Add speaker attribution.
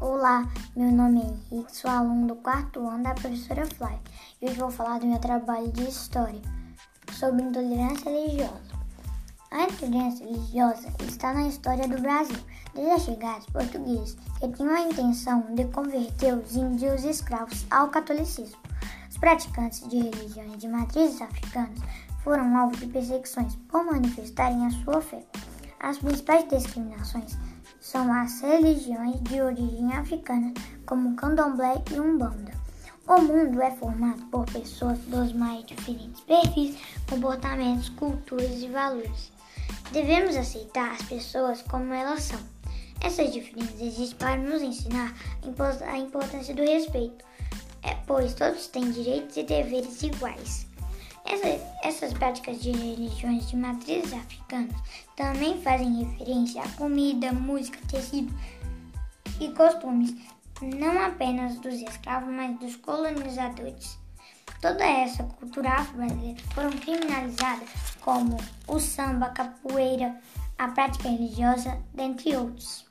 Speaker 1: Olá, meu nome é Henrique, sou aluno do quarto ano da professora Fly e hoje vou falar do meu trabalho de história sobre intolerância religiosa. A intolerância religiosa está na história do Brasil, desde a chegada dos portugueses, que tinham a intenção de converter os índios escravos ao catolicismo. Os praticantes de religiões de matrizes africanas foram alvo de perseguições por manifestarem a sua fé. As principais discriminações são as religiões de origem africana, como candomblé e umbanda. O mundo é formado por pessoas dos mais diferentes perfis, comportamentos, culturas e valores. Devemos aceitar as pessoas como elas são. Essas diferenças existem para nos ensinar a importância do respeito, é, pois todos têm direitos e deveres iguais. Essa, essas práticas de religiões de matrizes africanas também fazem referência à comida, música, tecido e costumes, não apenas dos escravos, mas dos colonizadores. Toda essa cultura afro-brasileira foram criminalizadas, como o samba, a capoeira, a prática religiosa, dentre outros.